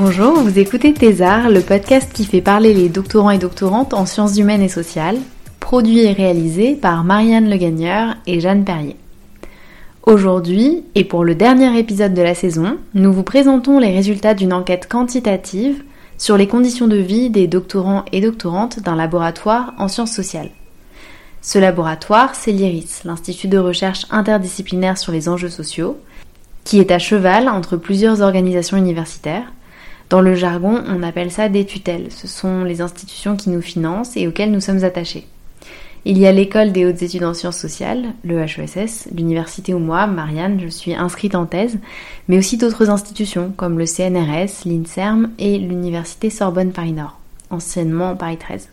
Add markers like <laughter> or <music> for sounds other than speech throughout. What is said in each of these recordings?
Bonjour, vous écoutez Thésard, le podcast qui fait parler les doctorants et doctorantes en sciences humaines et sociales, produit et réalisé par Marianne Legagneur et Jeanne Perrier. Aujourd'hui, et pour le dernier épisode de la saison, nous vous présentons les résultats d'une enquête quantitative sur les conditions de vie des doctorants et doctorantes d'un laboratoire en sciences sociales. Ce laboratoire, c'est l'IRIS, l'Institut de recherche interdisciplinaire sur les enjeux sociaux, qui est à cheval entre plusieurs organisations universitaires. Dans le jargon, on appelle ça des tutelles. Ce sont les institutions qui nous financent et auxquelles nous sommes attachés. Il y a l'école des hautes études en sciences sociales, le HESS, l'université où moi, Marianne, je suis inscrite en thèse, mais aussi d'autres institutions comme le CNRS, l'INSERM et l'université Sorbonne Paris Nord, anciennement Paris 13.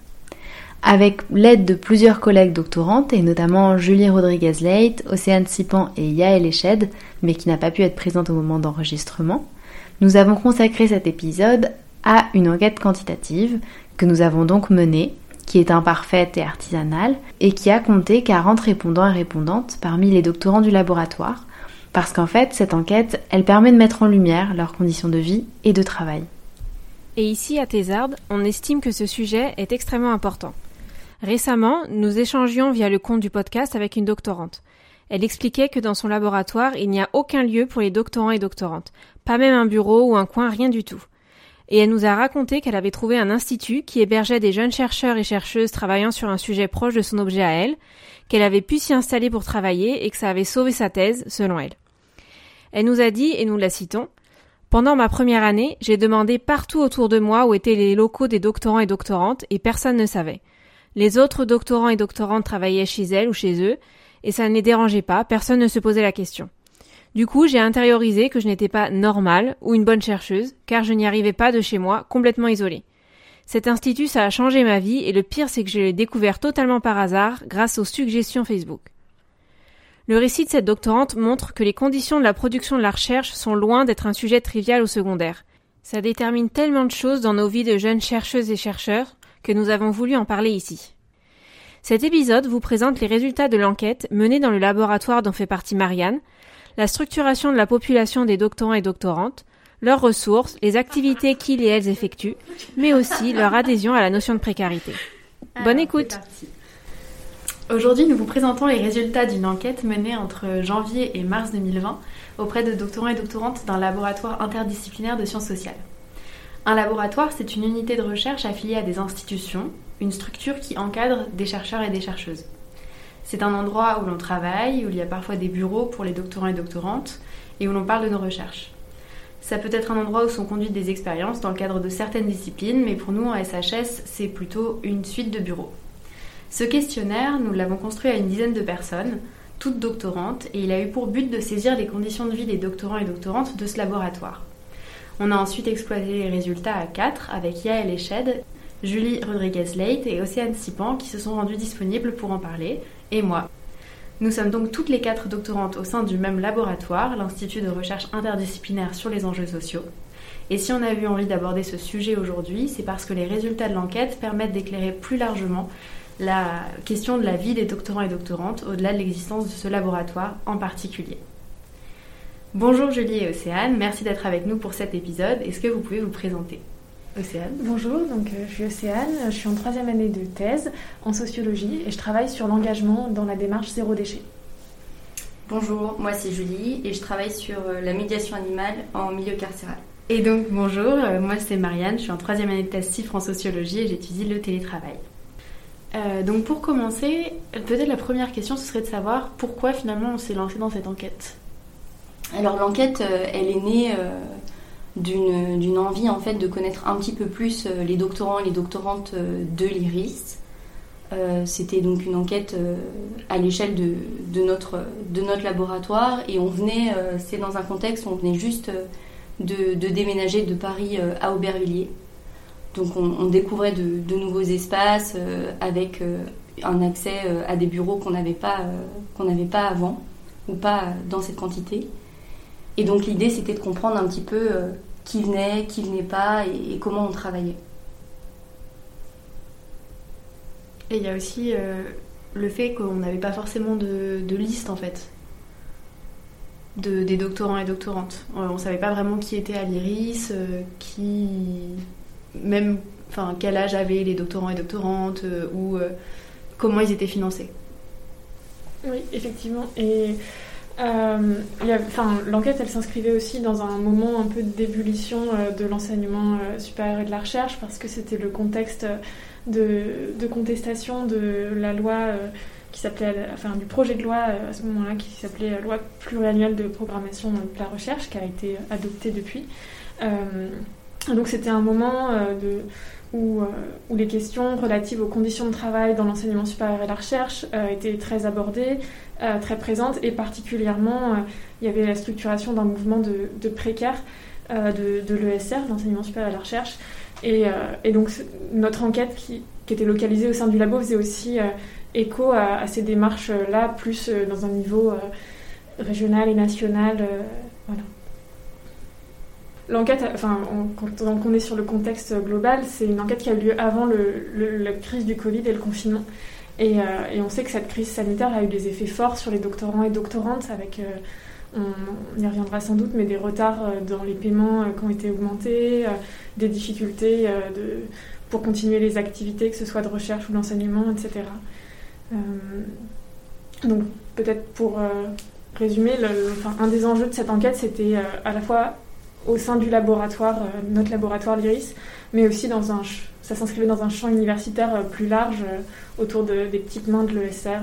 Avec l'aide de plusieurs collègues doctorantes, et notamment Julie Rodriguez-Leit, Océane Sipan et Yael Eched, mais qui n'a pas pu être présente au moment d'enregistrement, nous avons consacré cet épisode à une enquête quantitative que nous avons donc menée, qui est imparfaite et artisanale, et qui a compté 40 répondants et répondantes parmi les doctorants du laboratoire, parce qu'en fait, cette enquête, elle permet de mettre en lumière leurs conditions de vie et de travail. Et ici, à Thésarde, on estime que ce sujet est extrêmement important. Récemment, nous échangions via le compte du podcast avec une doctorante. Elle expliquait que dans son laboratoire, il n'y a aucun lieu pour les doctorants et doctorantes, pas même un bureau ou un coin, rien du tout. Et elle nous a raconté qu'elle avait trouvé un institut qui hébergeait des jeunes chercheurs et chercheuses travaillant sur un sujet proche de son objet à elle, qu'elle avait pu s'y installer pour travailler et que ça avait sauvé sa thèse, selon elle. Elle nous a dit, et nous la citons, pendant ma première année, j'ai demandé partout autour de moi où étaient les locaux des doctorants et doctorantes et personne ne savait. Les autres doctorants et doctorantes travaillaient chez elles ou chez eux et ça ne les dérangeait pas, personne ne se posait la question. Du coup, j'ai intériorisé que je n'étais pas normale ou une bonne chercheuse, car je n'y arrivais pas de chez moi, complètement isolée. Cet institut, ça a changé ma vie, et le pire, c'est que je l'ai découvert totalement par hasard, grâce aux suggestions Facebook. Le récit de cette doctorante montre que les conditions de la production de la recherche sont loin d'être un sujet trivial ou secondaire. Ça détermine tellement de choses dans nos vies de jeunes chercheuses et chercheurs que nous avons voulu en parler ici. Cet épisode vous présente les résultats de l'enquête menée dans le laboratoire dont fait partie Marianne, la structuration de la population des doctorants et doctorantes, leurs ressources, les activités qu'ils et elles effectuent, mais aussi leur adhésion à la notion de précarité. Bonne écoute. Aujourd'hui, nous vous présentons les résultats d'une enquête menée entre janvier et mars 2020 auprès de doctorants et doctorantes d'un laboratoire interdisciplinaire de sciences sociales. Un laboratoire, c'est une unité de recherche affiliée à des institutions, une structure qui encadre des chercheurs et des chercheuses. C'est un endroit où l'on travaille, où il y a parfois des bureaux pour les doctorants et doctorantes, et où l'on parle de nos recherches. Ça peut être un endroit où sont conduites des expériences dans le cadre de certaines disciplines, mais pour nous en SHS, c'est plutôt une suite de bureaux. Ce questionnaire, nous l'avons construit à une dizaine de personnes, toutes doctorantes, et il a eu pour but de saisir les conditions de vie des doctorants et doctorantes de ce laboratoire. On a ensuite exploité les résultats à quatre avec Yael Eched, Julie Rodriguez-Leit et Océane Sipan qui se sont rendus disponibles pour en parler, et moi. Nous sommes donc toutes les quatre doctorantes au sein du même laboratoire, l'Institut de recherche interdisciplinaire sur les enjeux sociaux. Et si on a eu envie d'aborder ce sujet aujourd'hui, c'est parce que les résultats de l'enquête permettent d'éclairer plus largement la question de la vie des doctorants et doctorantes au-delà de l'existence de ce laboratoire en particulier. Bonjour Julie et Océane, merci d'être avec nous pour cet épisode. Est-ce que vous pouvez vous présenter? Océane Bonjour, donc euh, je suis Océane, je suis en troisième année de thèse en sociologie et je travaille sur l'engagement dans la démarche zéro déchet. Bonjour, moi c'est Julie et je travaille sur euh, la médiation animale en milieu carcéral. Et donc bonjour, euh, moi c'est Marianne, je suis en troisième année de thèse CIFRE en sociologie et j'étudie le télétravail. Euh, donc pour commencer, peut-être la première question ce serait de savoir pourquoi finalement on s'est lancé dans cette enquête? Alors l'enquête, euh, elle est née euh, d'une envie en fait de connaître un petit peu plus euh, les doctorants et les doctorantes euh, de l'IRIS. Euh, C'était donc une enquête à l'échelle de, de notre, de notre laboratoire et on venait, euh, c'est dans un contexte où on venait juste de, déménager de Paris à Aubervilliers. Donc on, découvrait de, nouveaux espaces avec un accès à des bureaux qu'on n'avait pas, qu'on n'avait pas avant ou pas dans cette quantité. Et donc l'idée c'était de comprendre un petit peu qui venait, qui venait pas et, comment on travaillait. Et il y a aussi le fait qu'on n'avait pas forcément de, liste en fait de, des doctorants et doctorantes. On ne savait pas vraiment qui était à l'IRIS, euh, qui même enfin quel âge avaient les doctorants et doctorantes euh, ou euh, comment ils étaient financés. Oui, effectivement. Et l'enquête, elle s'inscrivait aussi dans un moment un peu d'ébullition de l'enseignement supérieur et de la recherche parce que c'était le contexte de, contestation de la loi euh, qui s'appelait, enfin du projet de loi euh, à ce moment-là qui s'appelait euh, loi pluriannuelle de programmation de la recherche qui a été adoptée depuis. donc c'était un moment de, où, où, les questions relatives aux conditions de travail dans l'enseignement supérieur et la recherche étaient très abordées, très présentes, et particulièrement il y avait la structuration d'un mouvement de, de précaires de, l'ESR, l'enseignement supérieur et la recherche, euh, et, donc notre enquête qui, était localisée au sein du labo faisait aussi euh, écho à, ces démarches-là, plus euh, dans un niveau régional et national. voilà. L'enquête, enfin, quand on est sur le contexte global, c'est une enquête qui a eu lieu avant la crise du Covid et le confinement. Et, on sait que cette crise sanitaire a eu des effets forts sur les doctorants et doctorantes, avec on, y reviendra sans doute, mais des retards euh, dans les paiements euh, qui ont été augmentés, euh, des difficultés pour continuer les activités, que ce soit de recherche ou d'enseignement, etc. donc peut-être pour résumer, un des enjeux de cette enquête, c'était à la fois au sein du laboratoire, notre laboratoire l'IRIS, mais aussi dans un, ça s'inscrivait dans un champ universitaire plus large autour des petites mains de l'ESR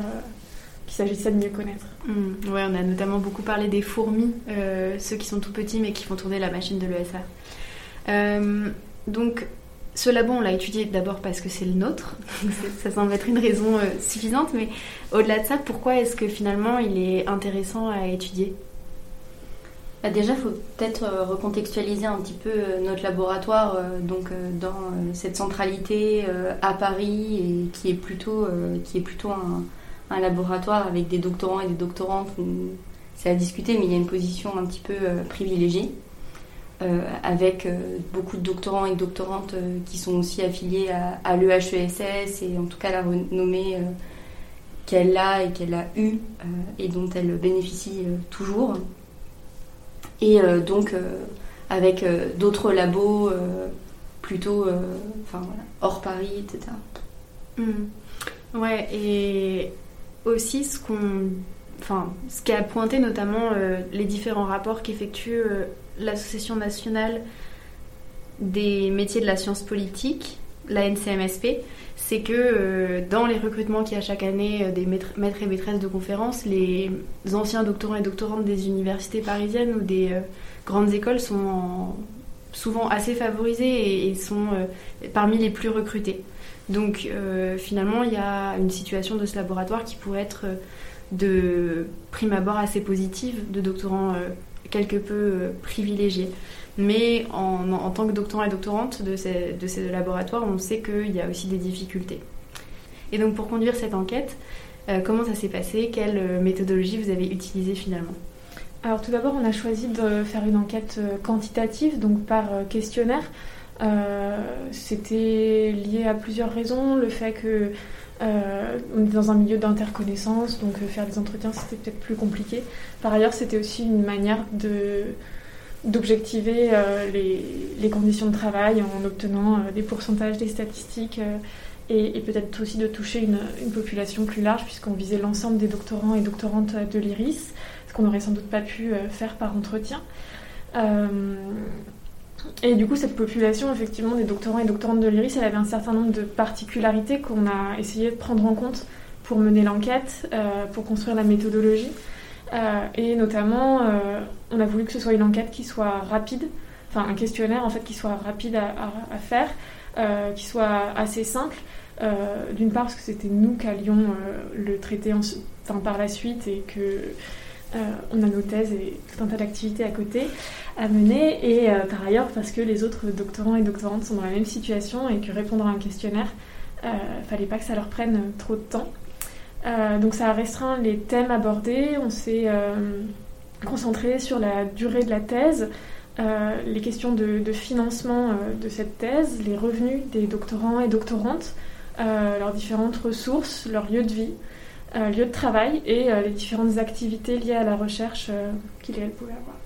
qu'il s'agissait de mieux connaître. Mmh. on a notamment beaucoup parlé des fourmis, euh, ceux qui sont tout petits mais qui font tourner la machine de. Euh, donc, ce labo, on l'a étudié d'abord parce que c'est le nôtre, <laughs> ça semble être une raison euh, suffisante, mais au-delà de ça, pourquoi est-ce que finalement il est intéressant à étudier? Bah Déjà, il faut peut-être recontextualiser un petit peu notre laboratoire donc, dans cette centralité à Paris et qui est plutôt, qui est plutôt un laboratoire avec des doctorants et des doctorantes c'est à discuter, mais il y a une position un petit peu euh, privilégiée. Euh, avec euh, beaucoup de doctorants et doctorantes qui sont aussi affiliés à, l'EHESS et en tout cas la renommée qu'elle a et qu'elle a eue et dont elle bénéficie toujours. Et donc avec d'autres labos plutôt enfin, hors Paris, etc. Mmh. Ouais, et aussi ce qu'on enfin, ce qui a pointé notamment euh, les différents rapports qu'effectue euh, l'Association nationale des métiers de la science politique, la NCMSP, c'est que euh, dans les recrutements qu'il y a chaque année des maîtres, et maîtresses de conférences, les anciens doctorants et doctorantes des universités parisiennes ou des grandes écoles sont souvent assez favorisés et sont parmi les plus recrutés. Donc euh, finalement, il y a une situation de ce laboratoire qui pourrait être euh, de prime abord assez positive, de doctorants euh, quelque peu privilégiés. Mais en, tant que doctorant et doctorante de ces, de ces laboratoires, on sait qu'il y a aussi des difficultés. Et donc pour conduire cette enquête, comment ça s'est passé? Quelle méthodologie vous avez utilisée finalement? Alors tout d'abord, on a choisi de faire une enquête quantitative, donc par questionnaire. Euh, c'était lié à plusieurs raisons. Le fait que euh, on est dans un milieu d'interconnaissance, donc euh, faire des entretiens c'était peut-être plus compliqué. Par ailleurs, c'était aussi une manière de d'objectiver les, conditions de travail en obtenant des pourcentages, des statistiques et, peut-être aussi de toucher une, population plus large puisqu'on visait l'ensemble des doctorants et doctorantes de l'IRIS, ce qu'on n'aurait sans doute pas pu faire par entretien. Et du coup, cette population, effectivement, des doctorants et doctorantes de l'IRIS, elle avait un certain nombre de particularités qu'on a essayé de prendre en compte pour mener l'enquête, euh, pour construire la méthodologie. Euh, et notamment, euh, on a voulu que ce soit une enquête qui soit rapide, enfin un questionnaire en fait qui soit rapide à, faire, qui soit assez simple. D'une part parce que c'était nous qui allions le traiter enfin, par la suite et que on a nos thèses et tout un tas d'activités à côté à mener. Et par ailleurs, parce que les autres doctorants et doctorantes sont dans la même situation et que répondre à un questionnaire, fallait pas que ça leur prenne trop de temps. Donc ça a restreint les thèmes abordés. On s'est concentré sur la durée de la thèse, les questions de, financement de cette thèse, les revenus des doctorants et doctorantes, euh, leurs différentes ressources, leur lieu de vie, euh, lieu de travail et euh, les différentes activités liées à la recherche qu'ils et elles pouvaient avoir.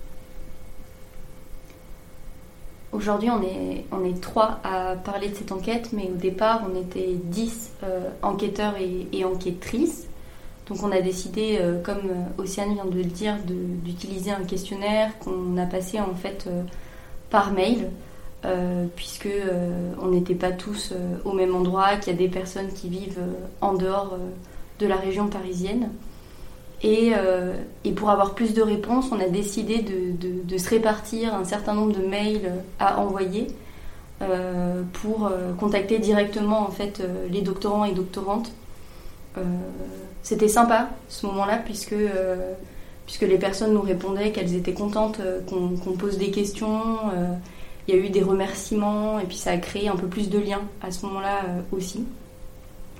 Aujourd'hui, on est, on est trois à parler de cette enquête, mais au départ, on était dix enquêteurs et, enquêtrices. Donc, on a décidé, comme Océane vient de le dire, d'utiliser un questionnaire qu'on a passé en fait par mail euh, puisque euh, on n'était pas tous euh, au même endroit, qu'il y a des personnes qui vivent en dehors de la région parisienne. Et, pour avoir plus de réponses, on a décidé de, se répartir un certain nombre de mails à envoyer pour contacter directement en fait les doctorants et doctorantes. C'était sympa ce moment-là puisque puisque les personnes nous répondaient qu'elles étaient contentes qu'on pose des questions il y a eu des remerciements et puis ça a créé un peu plus de liens à ce moment-là euh, aussi.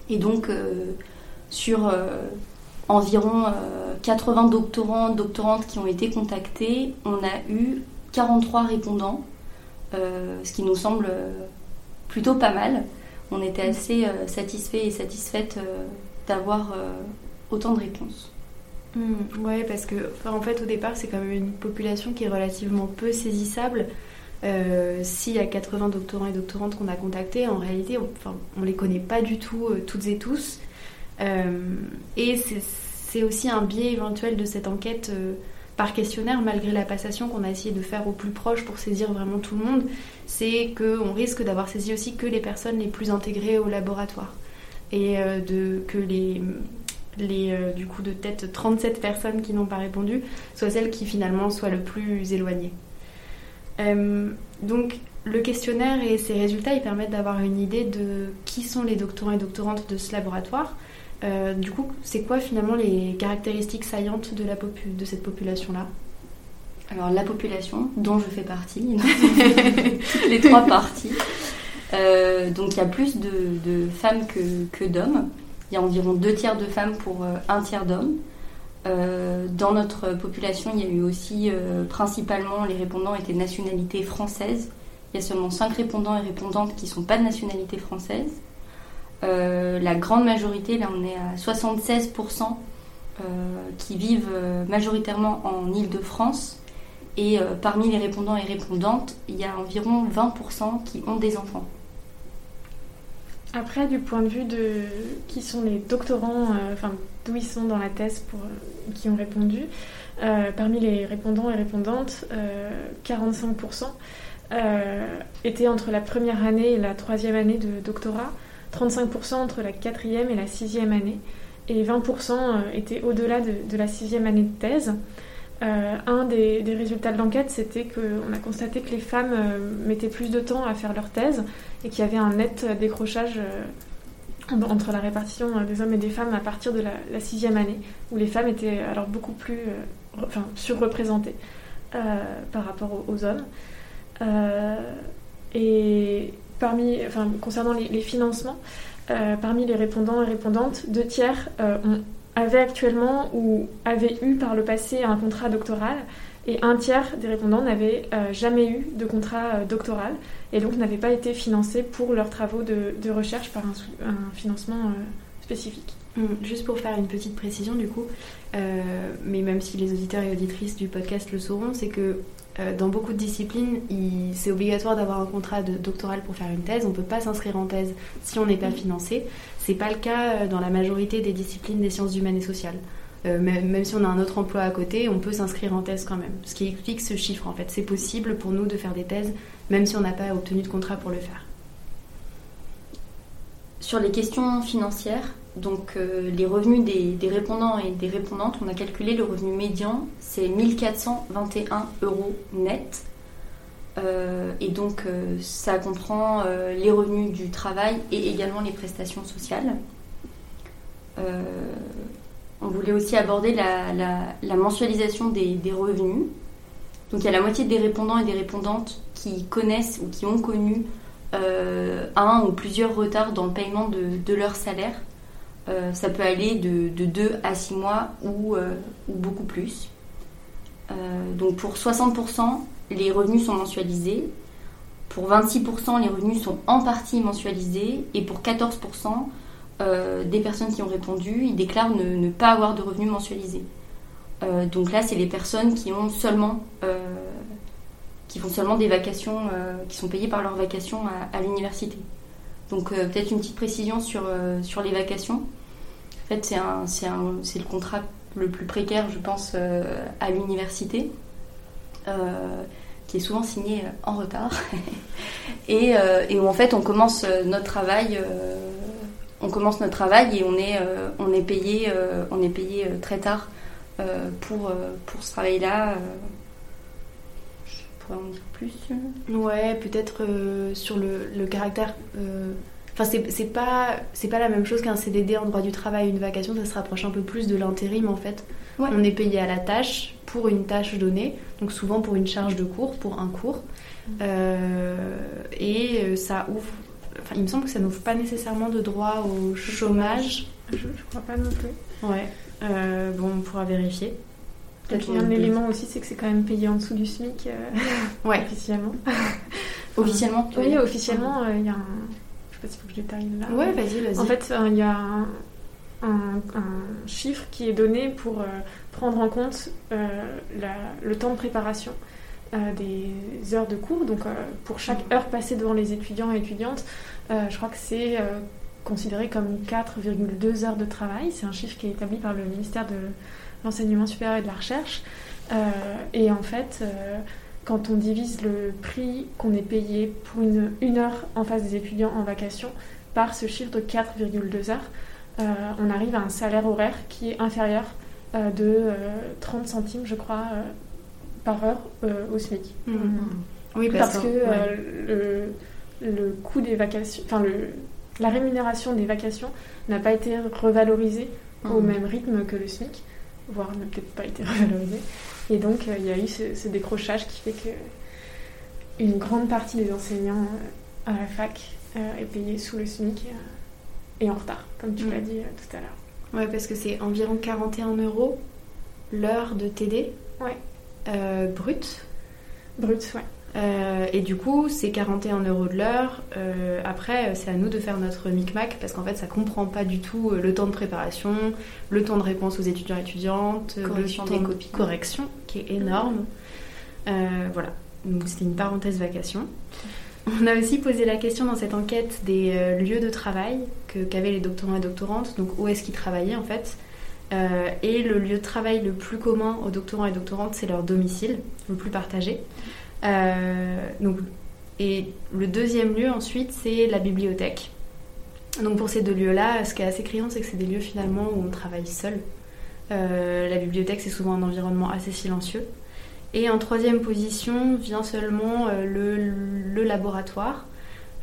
Et donc, euh, sur euh, environ 80 doctorants, doctorantes qui ont été contactés, on a eu 43 répondants, ce qui nous semble plutôt pas mal. On était assez satisfaits et satisfaites d'avoir autant de réponses. Mmh, ouais, parce que en fait, au départ, c'est quand même une population qui est relativement peu saisissable. Euh, s'il y a 80 doctorants et doctorantes qu'on a contactés, en réalité, on ne les connaît pas du tout euh, toutes et tous. Euh, et c'est aussi un biais éventuel de cette enquête par questionnaire, malgré la passation qu'on a essayé de faire au plus proche pour saisir vraiment tout le monde, c'est qu'on risque d'avoir saisi aussi que les personnes les plus intégrées au laboratoire. Et de, que les, du coup de tête 37 personnes qui n'ont pas répondu soient celles qui finalement soient le plus éloignées. Euh, donc le questionnaire et ses résultats, ils permettent d'avoir une idée de qui sont les doctorants et doctorantes de ce laboratoire. Euh, du coup, c'est quoi finalement les caractéristiques saillantes de, la de cette population-là? Alors la population, dont je fais partie, <laughs> les trois parties. Euh, donc il y a plus de, femmes que, que d'hommes. Il y a environ deux tiers de femmes pour un tiers d'hommes. Euh, dans notre population, il y a eu aussi euh, principalement les répondants étaient de nationalité française. Il y a seulement 5 répondants et répondantes qui ne sont pas de nationalité française. Euh, la grande majorité, là on est à 76%, qui vivent majoritairement en Île-de-France. Et parmi les répondants et répondantes, il y a environ 20% qui ont des enfants. Après, du point de vue de qui sont les doctorants, enfin d'où ils sont dans la thèse pour, euh, qui ont répondu. Euh, parmi les répondants et répondantes, 45% euh, étaient entre la première année et la troisième année de doctorat, 35% entre la quatrième et la sixième année, et 20% étaient au-delà de, la sixième année de thèse. un des, résultats de l'enquête, c'était qu'on a constaté que les femmes mettaient plus de temps à faire leur thèse et qu'il y avait un net décrochage entre la répartition euh, des hommes et des femmes à partir de la, sixième année, où les femmes étaient alors beaucoup plus euh, enfin, surreprésentées euh, par rapport aux, hommes. et parmi, enfin, concernant les, financements, parmi les répondants et répondantes, deux tiers avaient actuellement ou avaient eu par le passé un contrat doctoral et un tiers des répondants n'avaient jamais eu de contrat doctoral et donc n'avaient pas été financés pour leurs travaux de, recherche par un, financement euh, spécifique. Hum, juste pour faire une petite précision du coup, euh, mais même si les auditeurs et auditrices du podcast le sauront, c'est que euh, dans beaucoup de disciplines, c'est obligatoire d'avoir un contrat de doctoral pour faire une thèse. On ne peut pas s'inscrire en thèse si on n'est pas financé. C'est pas le cas dans la majorité des disciplines des sciences humaines et sociales. même, même, si on a un autre emploi à côté, on peut s'inscrire en thèse quand même. Ce qui explique ce chiffre en fait. C'est possible pour nous de faire des thèses même si on n'a pas obtenu de contrat pour le faire. Sur les questions financières, donc euh, les revenus des, répondants et des répondantes, on a calculé le revenu médian, c'est 1421 euros net. Euh, et donc euh, ça comprend les revenus du travail et également les prestations sociales. on voulait aussi aborder la, mensualisation des, revenus. Donc il y a la moitié des répondants et des répondantes qui connaissent ou qui ont connu un ou plusieurs retards dans le paiement de, leur salaire. Ça peut aller de, de 2 à 6 mois ou, ou beaucoup plus. donc pour 60%, les revenus sont mensualisés. Pour 26%, les revenus sont en partie mensualisés. Et pour 14%, euh, des personnes qui ont répondu, ils déclarent ne, pas avoir de revenus mensualisés. Euh, donc là, c'est les personnes qui ont seulement, euh, qui font seulement des vacations, qui sont payées par leurs vacations à, l'université. Donc peut-être une petite précision sur les vacations. Fait, c'est le contrat le plus précaire, je pense, à l'université. qui est souvent signé en retard <laughs> et, où en fait on commence notre travail on commence notre travail et on est, euh, payé, euh, euh, très tard pour, ce travail-là. je pourrais en dire plus Ouais, peut-être sur le caractère. Enfin, c'est pas, pas la même chose qu'un CDD en droit du travail, une vacation, ça se rapproche un peu plus de l'intérim en fait. On est payé à la tâche pour une tâche donnée, donc souvent pour une charge de cours, pour un cours. Mmh. et ça ouvre il me semble que ça n'ouvre pas nécessairement de droit au chômage. Je, je crois pas non plus. Ouais. Euh, bon, on pourra vérifier. Peut-être un élément aussi, c'est que c'est quand même payé en dessous du SMIC euh, ouais. <laughs> officiellement. officiellement Oui, officiellement, euh, il y a un. Je sais pas s'il faut que je détaille là. Ouais, vas-y, vas-y. En fait, il y a un, chiffre qui est donné pour prendre en compte le temps de préparation. Euh, des heures de cours. Donc, euh, pour chaque heure passée devant les étudiants et étudiantes, euh, je crois que c'est considéré comme 4,2 heures de travail. C'est un chiffre qui est établi par le ministère de l'Enseignement supérieur et de la Recherche. et en fait, quand on divise le prix qu'on est payé pour une, une, heure en face des étudiants en vacation par ce chiffre de 4,2 heures, on arrive à un salaire horaire qui est inférieur de 30 centimes, je crois, par heure euh, au SMIC. Mmh. Oui, parce, que euh, le, le, coût des vacations, enfin la rémunération des vacations n'a pas été revalorisée au mmh. même rythme que le SMIC, voire n'a peut-être pas été <laughs> revalorisée. Et donc euh, il y a eu ce, décrochage qui fait que une grande partie des enseignants à la fac est payée sous le SMIC et en retard, comme tu mmh. l'as dit tout à l'heure. Ouais, parce que c'est environ 41 euros l'heure de TD. Ouais. Euh, brut. Brut, ouais. Euh, et du coup, c'est 41 euros de l'heure. Euh, après, c'est à nous de faire notre micmac parce qu'en fait, ça comprend pas du tout le temps de préparation, le temps de réponse aux étudiants et étudiantes, correction le temps de correction qui est énorme. voilà. Donc, c'était une parenthèse vacation. On a aussi posé la question dans cette enquête des lieux de travail qu'avaient les doctorants et doctorantes. Donc, où est-ce qu'ils travaillaient en fait? Euh, et le lieu de travail le plus commun aux doctorants et doctorantes, c'est leur domicile, le plus partagé. Euh, donc, et le deuxième lieu ensuite, c'est la bibliothèque. Donc pour ces deux lieux-là, ce qui est assez criant, c'est que c'est des lieux finalement où on travaille seul. Euh, la bibliothèque, c'est souvent un environnement assez silencieux. Et en troisième position vient seulement le, laboratoire.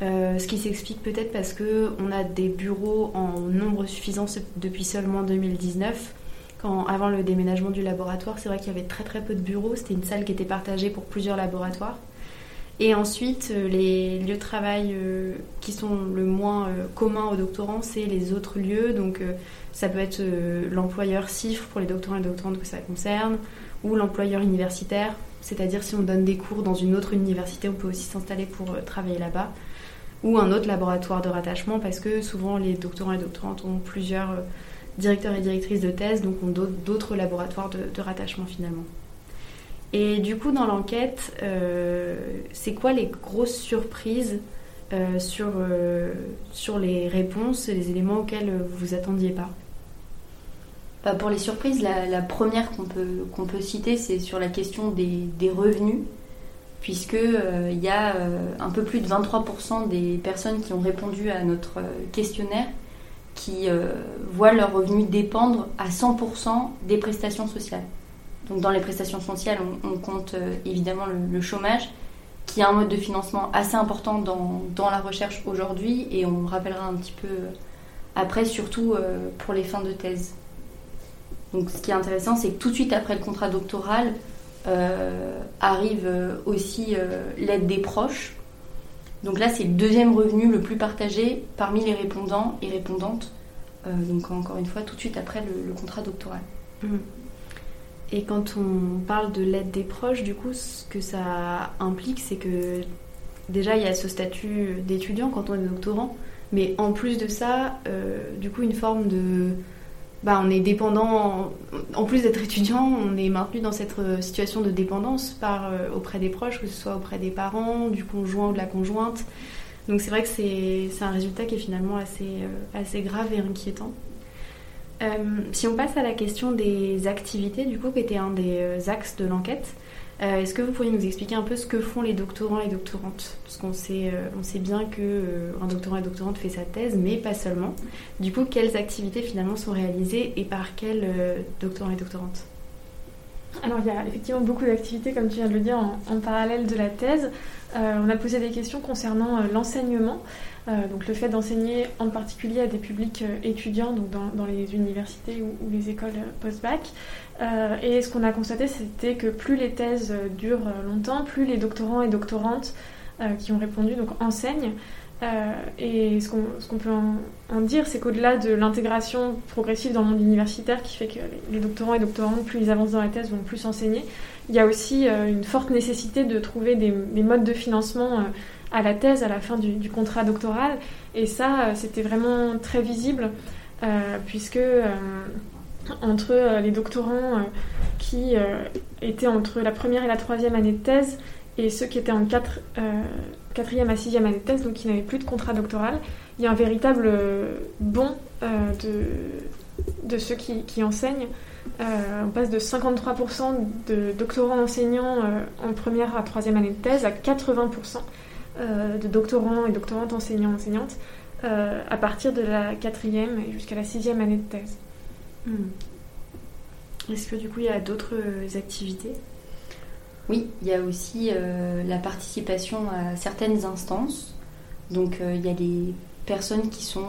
Euh, ce qui s'explique peut-être parce qu'on a des bureaux en nombre suffisant depuis seulement 2019. Avant le déménagement du laboratoire, c'est vrai qu'il y avait très très peu de bureaux. C'était une salle qui était partagée pour plusieurs laboratoires. Et ensuite, euh, les lieux de travail euh, qui sont le moins communs aux doctorants, c'est les autres lieux. Donc, ça peut être l'employeur CIF pour les doctorants et doctorantes que ça concerne, ou l'employeur universitaire. C'est-à-dire, si on donne des cours dans une autre université, on peut aussi s'installer pour travailler là-bas ou un autre laboratoire de rattachement parce que souvent les doctorants et doctorantes ont plusieurs euh, directeurs et directrices de thèse, donc ont d'autres laboratoires de, rattachement finalement. Et du coup, dans l'enquête, euh, c'est quoi les grosses surprises euh, sur, sur les réponses, les éléments auxquels vous vous attendiez pas? Bah, Pour les surprises, la, première qu'on peut, citer, c'est sur la question des, des revenus puisque euh, il y a euh, un peu plus de 23% des personnes qui ont répondu à notre euh, questionnaire qui voient leurs revenus dépendre à 100% des prestations sociales. Donc dans les prestations sociales, on, compte évidemment le, chômage, qui est un mode de financement assez important dans, dans la recherche aujourd'hui, et on rappellera un petit peu après, surtout pour les fins de thèse. Donc ce qui est intéressant, c'est que tout de suite après le contrat doctoral arrive aussi l'aide des proches. Donc là, c'est le deuxième revenu le plus partagé parmi les répondants et répondantes. donc encore une fois, tout de suite après le, contrat doctoral. Mmh. Et quand on parle de l'aide des proches, du coup, ce que ça implique, c'est que déjà, il y a ce statut d'étudiant quand on est doctorant, mais en plus de ça, euh, du coup, une forme de... Bah, on est dépendant, en, plus d'être étudiant, on est maintenu dans cette euh, situation de dépendance par, euh, auprès des proches, que ce soit auprès des parents, du conjoint ou de la conjointe. Donc c'est vrai que c'est un résultat qui est finalement assez, assez grave et inquiétant. Euh, si on passe à la question des activités, du coup, qui était un des euh, axes de l'enquête, euh, est-ce que vous pourriez nous expliquer un peu ce que font les doctorants et doctorantes? Parce qu'on sait, sait bien qu'un doctorant et doctorante fait sa thèse, mais pas seulement. Du coup, quelles activités finalement sont réalisées et par quels doctorants et doctorantes alors il y a effectivement beaucoup d'activités, comme tu viens de le dire, en, parallèle de la thèse. on a posé des questions concernant l'enseignement. Euh, donc le fait d'enseigner en particulier à des publics euh, étudiants, donc dans, les universités ou, les écoles euh, post-bac. et ce qu'on a constaté, c'était que plus les thèses durent longtemps, plus les doctorants et doctorantes qui ont répondu donc enseignent. et ce qu'on peut en, dire, c'est qu'au-delà de l'intégration progressive dans le monde universitaire, qui fait que les doctorants et doctorantes, plus ils avancent dans la thèse, vont plus enseigner, il y a aussi une forte nécessité de trouver des, des modes de financement à la thèse à la fin du, contrat doctoral. Et ça, euh, c'était vraiment très visible, euh, puisque euh, entre les doctorants qui étaient entre la première et la troisième année de thèse, et ceux qui étaient en quatrième à sixième année de thèse, donc qui n'avaient plus de contrat doctoral, il y a un véritable bond de, ceux qui enseignent. On passe de 53% de doctorants enseignants en première à troisième année de thèse à 80% euh, de doctorants et doctorantes enseignants enseignantes euh, à partir de la quatrième et jusqu'à la sixième année de thèse. Hmm. Est-ce que du coup il y a d'autres activités? Oui, il y a aussi euh, la participation à certaines instances. Donc il y a les personnes qui sont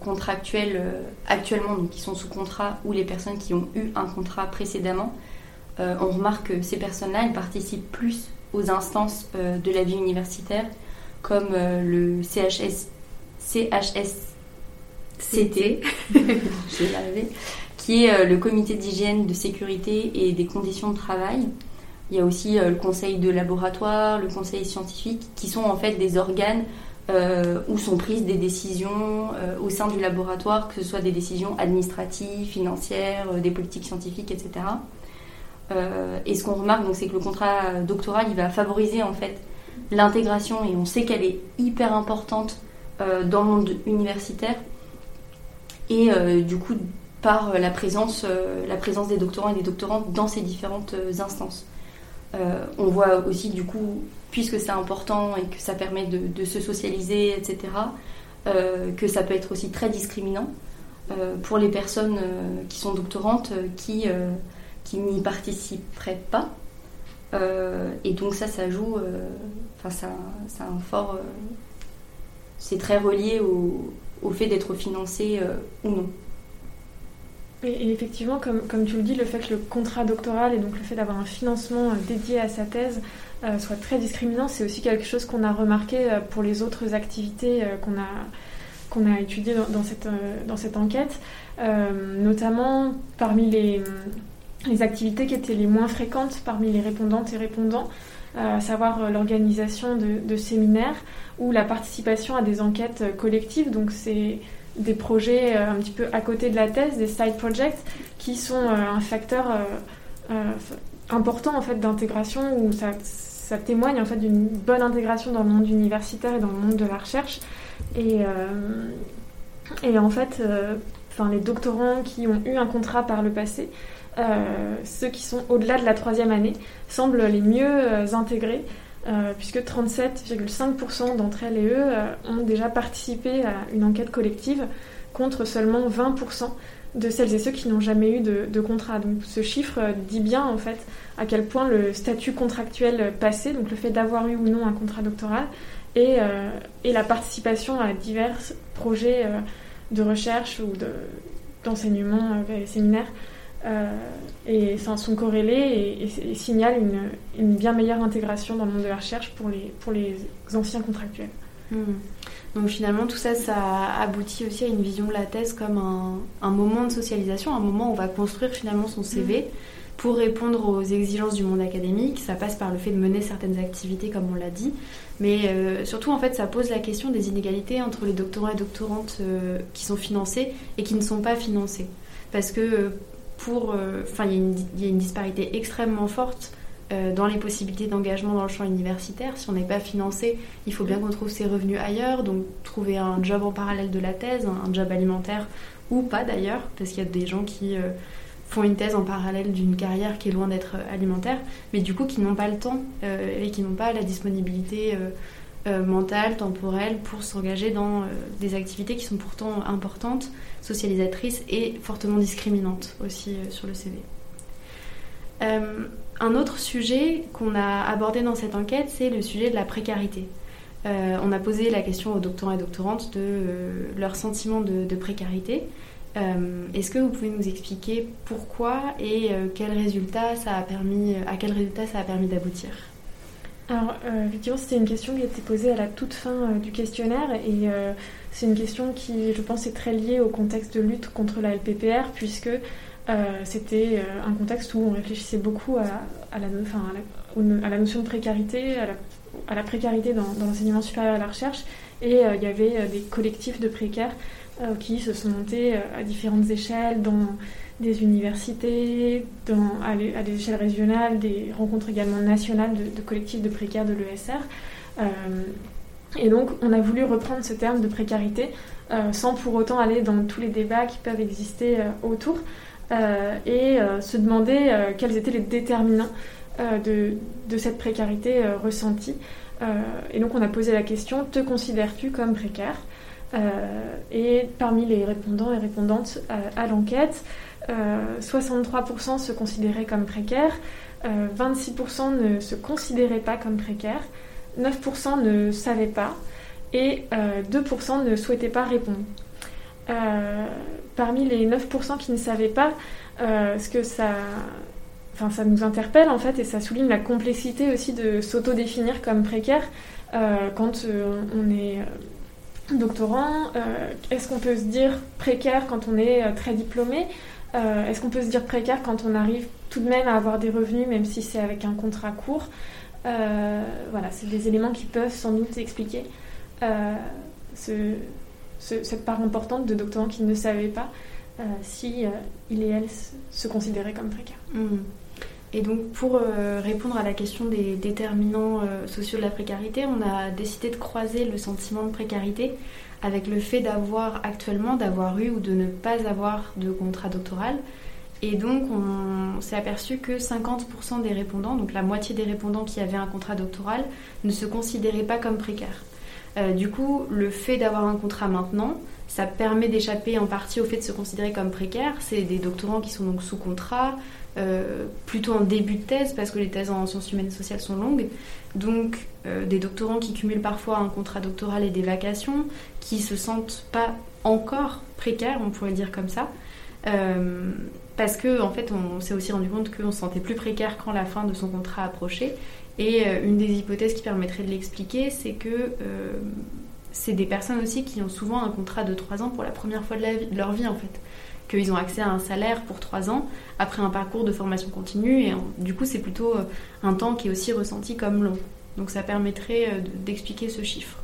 contractuelles actuellement, donc qui sont sous contrat, ou les personnes qui ont eu un contrat précédemment. on remarque que ces personnes-là, elles participent plus aux instances de la vie universitaire comme euh, le CHS, <laughs> CHSCT, qui est euh, le comité d'hygiène, de sécurité et des conditions de travail. Il y a aussi euh, le conseil de laboratoire, le conseil scientifique, qui sont en fait des organes où sont prises des décisions au sein du laboratoire, que ce soit des décisions administratives, financières, des politiques scientifiques, etc. et ce qu'on remarque, donc, c'est que le contrat doctoral, il va favoriser en fait l'intégration, et on sait qu'elle est hyper importante euh, dans le monde universitaire, et euh, du coup par la présence, euh, la présence des doctorants et des doctorantes dans ces différentes instances. On voit aussi du coup, puisque c'est important et que ça permet de, se socialiser, etc., que ça peut être aussi très discriminant pour les personnes qui sont doctorantes qui, n'y participeraient pas. et donc ça, ça joue Enfin, c'est un, fort. Euh, c'est très relié au, fait d'être financé euh, ou non. Et, effectivement, comme, tu le dis, le fait que le contrat doctoral et donc le fait d'avoir un financement euh, dédié à sa thèse soit très discriminant, c'est aussi quelque chose qu'on a remarqué pour les autres activités qu'on a, qu'on a étudiées dans, cette, dans cette enquête, notamment parmi les, les activités qui étaient les moins fréquentes parmi les répondantes et répondants. Euh, à savoir euh, l'organisation de, séminaires ou la participation à des enquêtes euh, collectives. Donc c'est des projets un petit peu à côté de la thèse, des side projects, qui sont un facteur important en fait d'intégration où ça, témoigne en fait d'une bonne intégration dans le monde universitaire et dans le monde de la recherche. Et, en fait, enfin, les doctorants qui ont eu un contrat par le passé euh, ceux qui sont au-delà de la troisième année semblent les mieux euh, intégrés, euh, puisque 37,5% d'entre elles et eux ont déjà participé à une enquête collective, contre seulement 20% de celles et ceux qui n'ont jamais eu de, contrat. Donc ce chiffre dit bien en fait à quel point le statut contractuel passé, donc le fait d'avoir eu ou non un contrat doctoral, et, la participation à divers projets de recherche ou d'enseignement, séminaires, et sont corrélés et, signalent une, bien meilleure intégration dans le monde de la recherche pour les, pour les anciens contractuels. Hmm. Donc finalement, tout ça, ça aboutit aussi à une vision de la thèse comme un, moment de socialisation, un moment où on va construire finalement son CV. Hmm. Pour répondre aux exigences du monde académique, ça passe par le fait de mener certaines activités, comme on l'a dit, mais euh, surtout en fait, ça pose la question des inégalités entre les doctorants et doctorantes euh, qui sont financés et qui ne sont pas financés, parce que euh, pour, enfin, il y, a une disparité extrêmement forte dans les possibilités d'engagement dans le champ universitaire. Si on n'est pas financé, il faut bien qu'on trouve ses revenus ailleurs, donc trouver un job en parallèle de la thèse, un job alimentaire ou pas d'ailleurs, parce qu'il y a des gens qui font une thèse en parallèle d'une carrière qui est loin d'être alimentaire, mais du coup qui n'ont pas le temps euh, et qui n'ont pas la disponibilité euh, euh, mentale, temporelle pour s'engager dans des activités qui sont pourtant importantes, socialisatrices et fortement discriminantes aussi sur le CV. un autre sujet qu'on a abordé dans cette enquête, c'est le sujet de la précarité. on a posé la question aux doctorants et doctorantes de leur sentiment de précarité. Euh, est-ce que vous pouvez nous expliquer pourquoi et euh, à quel résultat ça a permis d'aboutir? Alors, euh, effectivement, c'était une question qui a été posée à la toute fin du questionnaire et c'est une question qui, je pense, est très liée au contexte de lutte contre la LPPR puisque c'était un contexte où on réfléchissait beaucoup à, la, à, la, notion de précarité, à la, précarité dans, dans l'enseignement supérieur et la recherche et il y avait des collectifs de précaires euh, qui se sont montés euh, à différentes échelles dans des universités, à, des échelles régionales, des rencontres également nationales de, collectifs de précaires de l'ESR. Euh, et donc, on a voulu reprendre ce terme de précarité sans pour autant aller dans tous les débats qui peuvent exister autour et se demander quels étaient les déterminants de, de, cette précarité ressentie. et donc, on a posé la question te considères-tu comme précaire? euh, et parmi les répondants et répondantes euh, à, l'enquête, 63% euh, se considéraient comme précaires, 26% ne se considéraient pas comme précaires, 9% ne savaient pas et 2% ne souhaitaient pas répondre. parmi les 9% qui ne savaient pas, ce que ça, enfin, ça nous interpelle en fait et ça souligne la complexité aussi de s'auto-définir comme précaire quand on est doctorant, euh, est-ce qu'on peut se dire précaire quand on est euh, très diplômé? Euh, Est-ce qu'on peut se dire précaire quand on arrive tout de même à avoir des revenus, même si c'est avec un contrat court? Voilà, c'est des éléments qui peuvent sans doute expliquer cette part importante de doctorants qui ne savaient pas si il et elle se considéraient comme précaires. Mmh. Et donc pour euh, répondre à la question des déterminants euh, sociaux de la précarité, on a décidé de croiser le sentiment de précarité avec le fait d'avoir actuellement, d'avoir eu ou de ne pas avoir de contrat doctoral. Et donc on s'est aperçu que 50% des répondants, donc la moitié des répondants qui avaient un contrat doctoral, ne se considéraient pas comme précaires. Euh, du coup, le fait d'avoir un contrat maintenant, ça permet d'échapper en partie au fait de se considérer comme précaire. C'est des doctorants qui sont donc sous contrat, euh, plutôt en début de thèse, parce que les thèses en sciences humaines et sociales sont longues. Donc, euh, des doctorants qui cumulent parfois un contrat doctoral et des vacations, qui se sentent pas encore précaires, on pourrait dire comme ça. Euh, parce que en fait, on s'est aussi rendu compte qu'on se sentait plus précaire quand la fin de son contrat approchait. Et une des hypothèses qui permettrait de l'expliquer, c'est que c'est des personnes aussi qui ont souvent un contrat de 3 ans pour la première fois de leur vie en fait qu'ils ont accès à un salaire pour trois ans après un parcours de formation continue. Et du coup, c'est plutôt euh, un temps qui est aussi ressenti comme long. Donc ça permettrait euh, d'expliquer ce chiffre.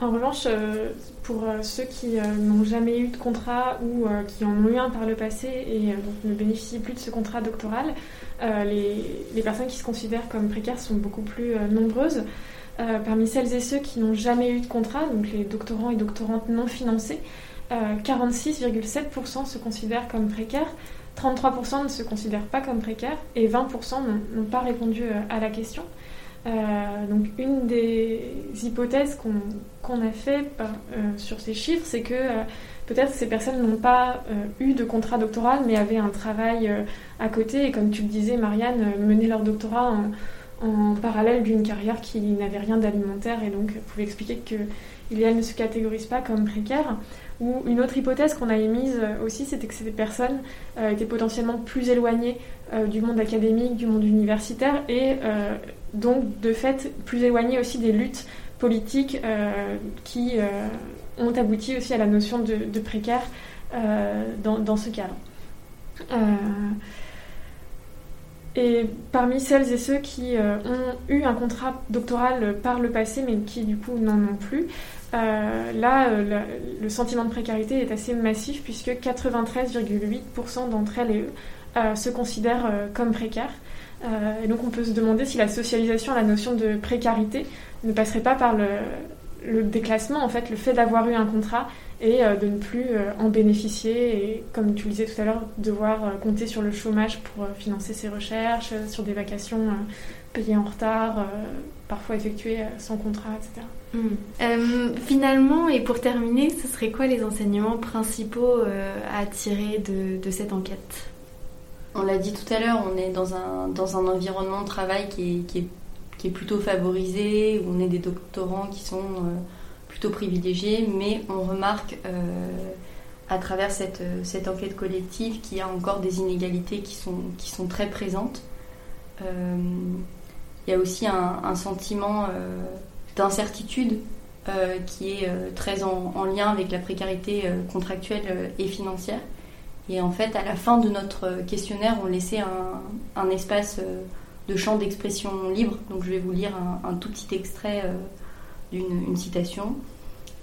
En revanche, euh, pour ceux qui n'ont jamais eu de contrat ou qui en ont eu un par le passé et ne bénéficient plus de ce contrat doctoral, les, personnes qui se considèrent comme précaires sont beaucoup plus nombreuses. parmi celles et ceux qui n'ont jamais eu de contrat, donc les doctorants et doctorantes non financés, 46,7% se considèrent comme précaires, 33% ne se considèrent pas comme précaires et 20% n'ont pas répondu euh, à la question. Euh, donc une des hypothèses qu'on a fait euh, sur ces chiffres, c'est que peut-être ces personnes n'ont pas eu de contrat doctoral, mais avaient un travail à côté, et comme tu le disais, Marianne, menaient leur doctorat en, en parallèle d'une carrière qui n'avait rien d'alimentaire, et donc pouvait expliquer que il et elle ne se catégorisent pas comme précaires. Ou une autre hypothèse qu'on a émise aussi, c'était que ces personnes étaient potentiellement plus éloignées du monde académique, du monde universitaire, et donc de fait plus éloignées aussi des luttes politiques qui ont abouti aussi à la notion de, précaire dans, ce cadre. Et parmi celles et ceux qui euh, ont eu un contrat doctoral par le passé, mais qui du coup n'en ont plus, euh, là, euh, le sentiment de précarité est assez massif puisque 93,8% d'entre elles se considèrent comme précaires. et donc on peut se demander si la socialisation à la notion de précarité ne passerait pas par le, le déclassement, en fait, le fait d'avoir eu un contrat et euh, de ne plus euh, en bénéficier et, comme tu le disais tout à l'heure, devoir euh, compter sur le chômage pour financer ses recherches, sur des vacations payées en retard, parfois effectuées sans contrat, etc. Hmm. finalement, et pour terminer, ce serait quoi les enseignements principaux à tirer de, cette enquête? On l'a dit tout à l'heure, on est dans un, dans un environnement de travail qui est, qui est, est plutôt favorisé, où on est des doctorants qui sont plutôt privilégiés, mais on remarque euh, à travers cette, cette, enquête collective qu'il y a encore des inégalités qui sont, qui sont très présentes. Euh, il y a aussi un, sentiment euh, d'incertitude qui est très en, lien avec la précarité contractuelle et financière. Et en fait, à la fin de notre questionnaire, on laissait un espace de champ d'expression libre. Donc je vais vous lire un, tout petit extrait d'une citation.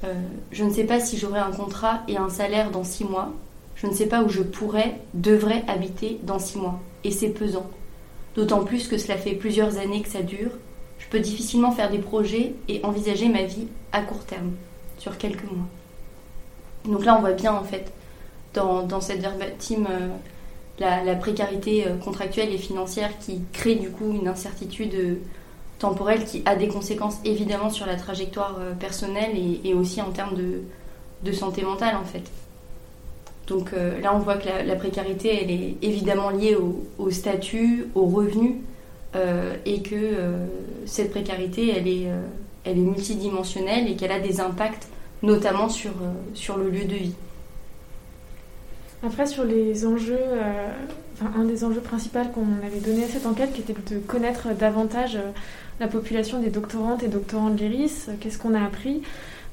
Euh, je ne sais pas si j'aurai un contrat et un salaire dans six mois. Je ne sais pas où je pourrais, devrais habiter dans six mois. Et c'est pesant. D'autant plus que cela fait plusieurs années que ça dure. Je peux difficilement faire des projets et envisager ma vie à court terme, sur quelques mois. Donc là, on voit bien en fait dans, cette verbatim euh, la, précarité euh, contractuelle et financière qui crée du coup une incertitude temporelle qui a des conséquences évidemment sur la trajectoire euh, personnelle et, aussi en termes de, santé mentale en fait. Donc euh, là on voit que la, précarité elle est évidemment liée au, statut, au revenu euh, et que cette précarité elle est, elle est multidimensionnelle et qu'elle a des impacts notamment sur le lieu de vie. Après sur les enjeux, un des enjeux principaux qu'on avait donné à cette enquête qui était de connaître davantage la population des doctorantes et doctorants de l'IRIS, qu'est-ce qu'on a appris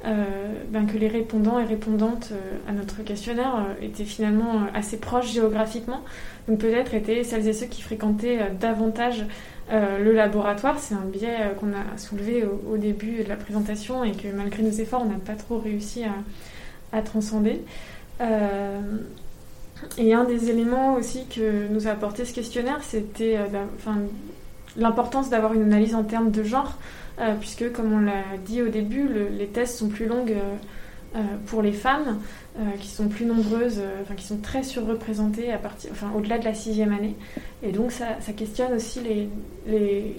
euh, ben que les répondants et répondantes euh, à notre questionnaire euh, étaient finalement assez proches géographiquement. Donc peut-être étaient celles et ceux qui fréquentaient davantage le laboratoire. C'est un biais qu'on a soulevé au, début de la présentation et que malgré nos efforts, on n'a pas trop réussi à, transcender. Et un des éléments aussi que nous a apporté ce questionnaire, c'était l'importance d'avoir une analyse en termes de genre, euh, puisque comme on l'a dit au début, les tests sont plus longues euh, euh, pour les femmes, qui sont plus nombreuses, qui sont très surreprésentées à partir, au-delà de la sixième année. Et donc ça, questionne aussi les,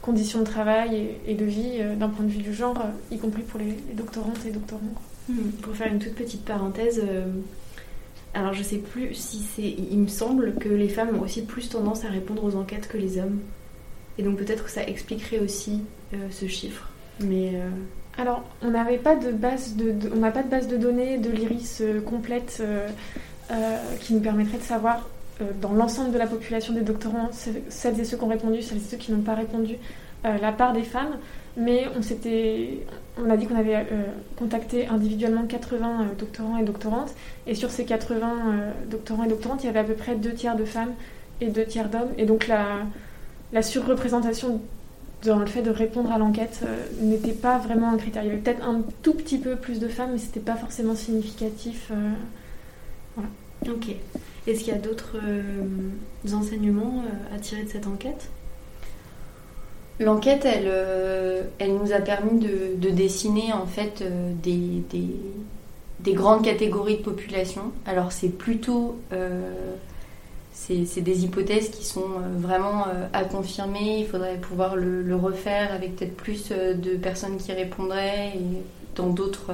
conditions de travail et, de vie d'un point de vue du genre, y compris pour les, doctorantes et doctorants. Hmm. Pour faire une toute petite parenthèse, alors je sais plus si c'est. Il me semble que les femmes ont aussi plus tendance à répondre aux enquêtes que les hommes. Et donc peut-être que ça expliquerait aussi euh, ce chiffre. Mais euh, alors, on n'avait pas de base de, on n'a pas de base de données de l'iris euh, complète qui nous permettrait de savoir dans l'ensemble de la population des doctorants, celles et ceux qui ont répondu, celles et ceux qui n'ont pas répondu, la part des femmes. Mais on s'était, on a dit qu'on avait contacté individuellement 80 doctorants et doctorantes, et sur ces 80 doctorants et doctorantes, il y avait à peu près deux tiers de femmes et deux tiers d'hommes. Et donc la surreprésentation dans le fait de répondre à l'enquête euh, n'était pas vraiment un critère. Il y avait peut-être un tout petit peu plus de femmes, mais c'était pas forcément significatif. Euh, voilà. Ok. Est-ce qu'il y a d'autres euh, enseignements à tirer de cette enquête? L'enquête, elle, elle nous a permis de, dessiner en fait des, des, grandes catégories de population. Alors c'est plutôt c'est des hypothèses qui sont euh, vraiment euh, à confirmer. Il faudrait pouvoir le, refaire avec peut-être plus euh, de personnes qui répondraient et dans d'autres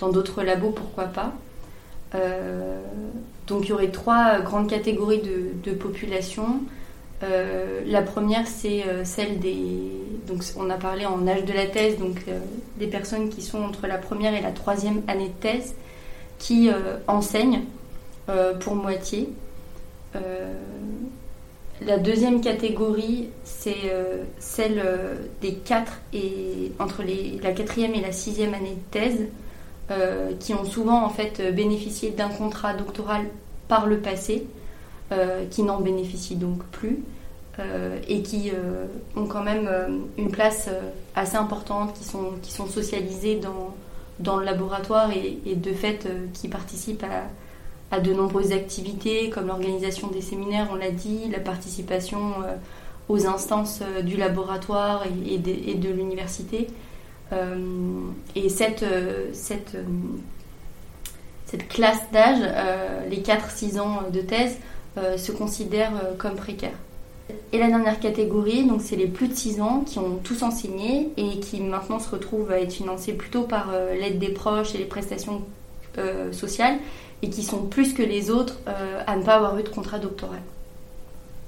dans d'autres labos, pourquoi pas. donc il y aurait trois grandes catégories de, population. La première, c'est celle des. Donc, on a parlé en âge de la thèse, donc des personnes qui sont entre la première et la troisième année de thèse, qui enseignent pour moitié. La deuxième catégorie, c'est euh, celle euh, des quatre et entre la quatrième et la sixième année de thèse, euh, qui ont souvent en fait bénéficié d'un contrat doctoral par le passé, qui n'en bénéficient donc plus. et qui ont quand même une place assez importante, qui sont, qui sont socialisés dans, dans le laboratoire et, de fait qui participent à, à de nombreuses activités comme l'organisation des séminaires, on l'a dit, la participation euh, aux instances euh, du laboratoire et, de, l'université. Euh, et cette, cette, cette classe d'âge, les 4-6 ans de thèse, se considère comme précaire. Et la dernière catégorie, donc c'est les plus de 6 ans qui ont tous enseigné et qui maintenant se retrouvent à être financés plutôt par l'aide des proches et les prestations sociales et qui sont plus que les autres euh, à ne pas avoir eu de contrat doctoral.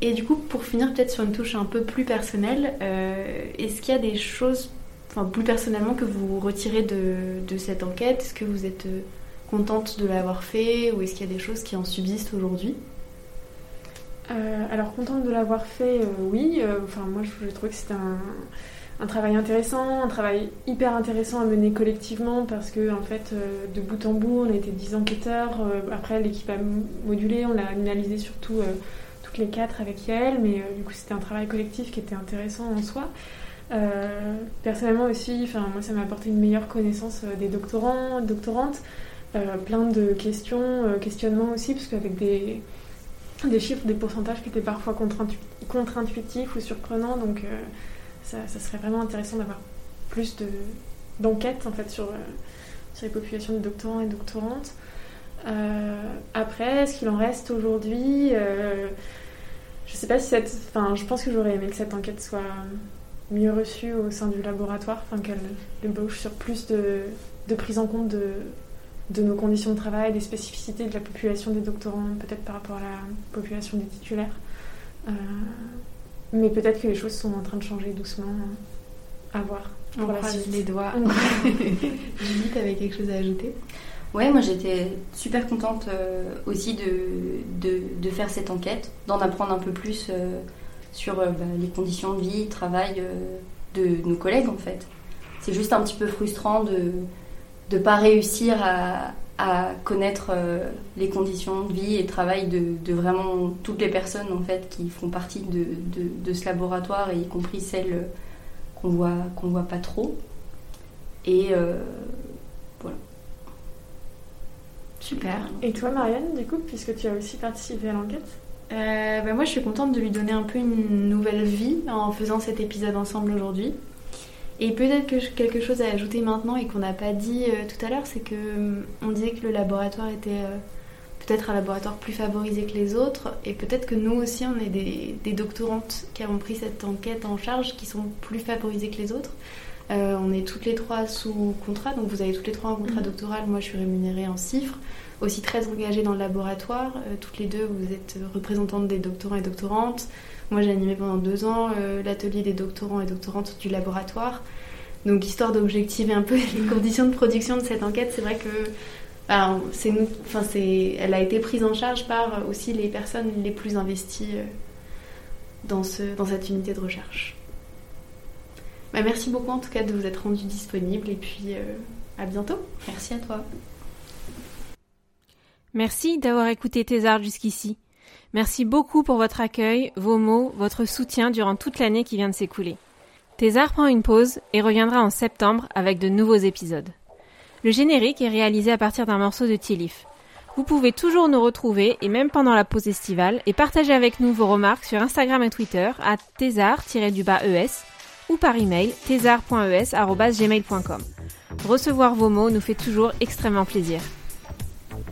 Et du coup, pour finir peut-être sur une touche un peu plus personnelle, euh, est-ce qu'il y a des choses, enfin plus personnellement, que vous retirez de, cette enquête? Est-ce que vous êtes euh, contente de l'avoir fait ou est-ce qu'il y a des choses qui en subsistent aujourd'hui? Alors contente de l'avoir fait, oui. Enfin moi je, trouve que c'était un travail intéressant, un travail hyper intéressant à mener collectivement parce que en fait euh, de bout en bout on a été 10 enquêteurs. Euh, après l'équipe a modulé, on l'a analysé surtout euh, toutes les quatre avec Yael, mais du coup c'était un travail collectif qui était intéressant en soi. personnellement aussi, moi ça m'a apporté une meilleure connaissance des doctorants, doctorantes, plein de questions, questionnements aussi parce qu'avec des des chiffres, des pourcentages qui étaient parfois contre-intuitifs ou surprenants, donc ça, serait vraiment intéressant d'avoir plus d'enquêtes en fait sur, euh, sur les populations de doctorants et doctorantes. Euh, après, ce qu'il en reste aujourd'hui, euh, je sais pas si cette. Enfin, je pense que j'aurais aimé que cette enquête soit mieux reçue au sein du laboratoire, enfin qu'elle débauche sur plus de, de, prise en compte de, de nos conditions de travail, des spécificités de la population des doctorants, peut-être par rapport à la population des titulaires. Mais peut-être que les choses sont en train de changer doucement. À voir. On croise les doigts. <laughs> Julie, tu avais quelque chose à ajouter? Ouais, moi j'étais super contente euh, aussi de, de, faire cette enquête, d'en apprendre un peu plus euh, sur euh, bah, les conditions de vie, travail de nos collègues en fait. C'est juste un petit peu frustrant de ne pas réussir à, à connaître euh, les conditions de vie et de travail de, vraiment toutes les personnes en fait qui font partie de, de, ce laboratoire et y compris celles qu'on voit qu'on voit pas trop. Et euh, voilà. Super. Et toi Marianne du coup puisque tu as aussi participé à l'enquête? Euh, bah, moi je suis contente de lui donner un peu une nouvelle vie en faisant cet épisode ensemble aujourd'hui et peut-être que quelque chose à ajouter maintenant et qu'on n'a pas dit euh, tout à l'heure, c'est que euh, on disait que le laboratoire était euh, peut-être un laboratoire plus favorisé que les autres, et peut-être que nous aussi on est des, des, doctorantes qui avons pris cette enquête en charge, qui sont plus favorisées que les autres. on est toutes les trois sous contrat, donc vous avez toutes les trois un contrat mm. doctoral. Moi, je suis rémunérée en CIFRE, aussi très engagée dans le laboratoire. toutes les deux, vous êtes représentantes des doctorants et doctorantes. Moi, j'ai animé pendant deux ans euh, l'atelier des doctorants et doctorantes du laboratoire. Donc, histoire d'objectiver un peu <laughs> les conditions de production de cette enquête, c'est vrai que bah, elle a été prise en charge par aussi les personnes les plus investies euh, dans, ce, dans cette unité de recherche. Bah, merci beaucoup en tout cas de vous être rendu disponible et puis euh, à bientôt. Merci à toi. Merci d'avoir écouté Thésard jusqu'ici. Merci beaucoup pour votre accueil, vos mots, votre soutien durant toute l'année qui vient de s'écouler. Thésard prend une pause et reviendra en septembre avec de nouveaux épisodes. Le générique est réalisé à partir d'un morceau de Tielif. Vous pouvez toujours nous retrouver, et même pendant la pause estivale, et partager avec nous vos remarques sur Instagram et Twitter à thésard-es ou par email thésard.es.gmail.com. Recevoir vos mots nous fait toujours extrêmement plaisir.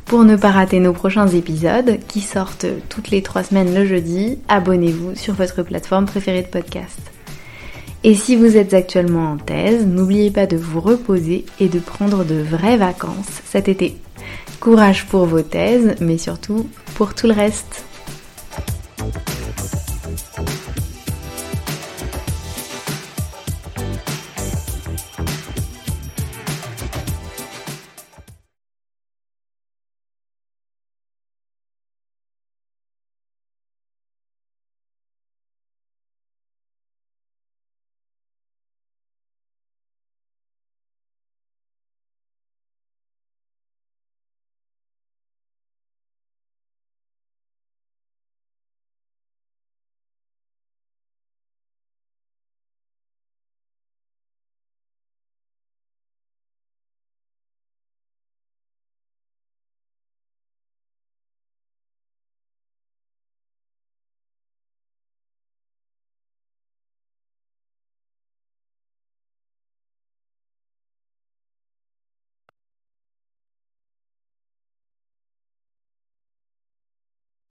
Pour ne pas rater nos prochains épisodes, qui sortent toutes les trois semaines le jeudi, abonnez-vous sur votre plateforme préférée de podcast. Et si vous êtes actuellement en thèse, n'oubliez pas de vous reposer et de prendre de vraies vacances cet été. Courage pour vos thèses, mais surtout pour tout le reste.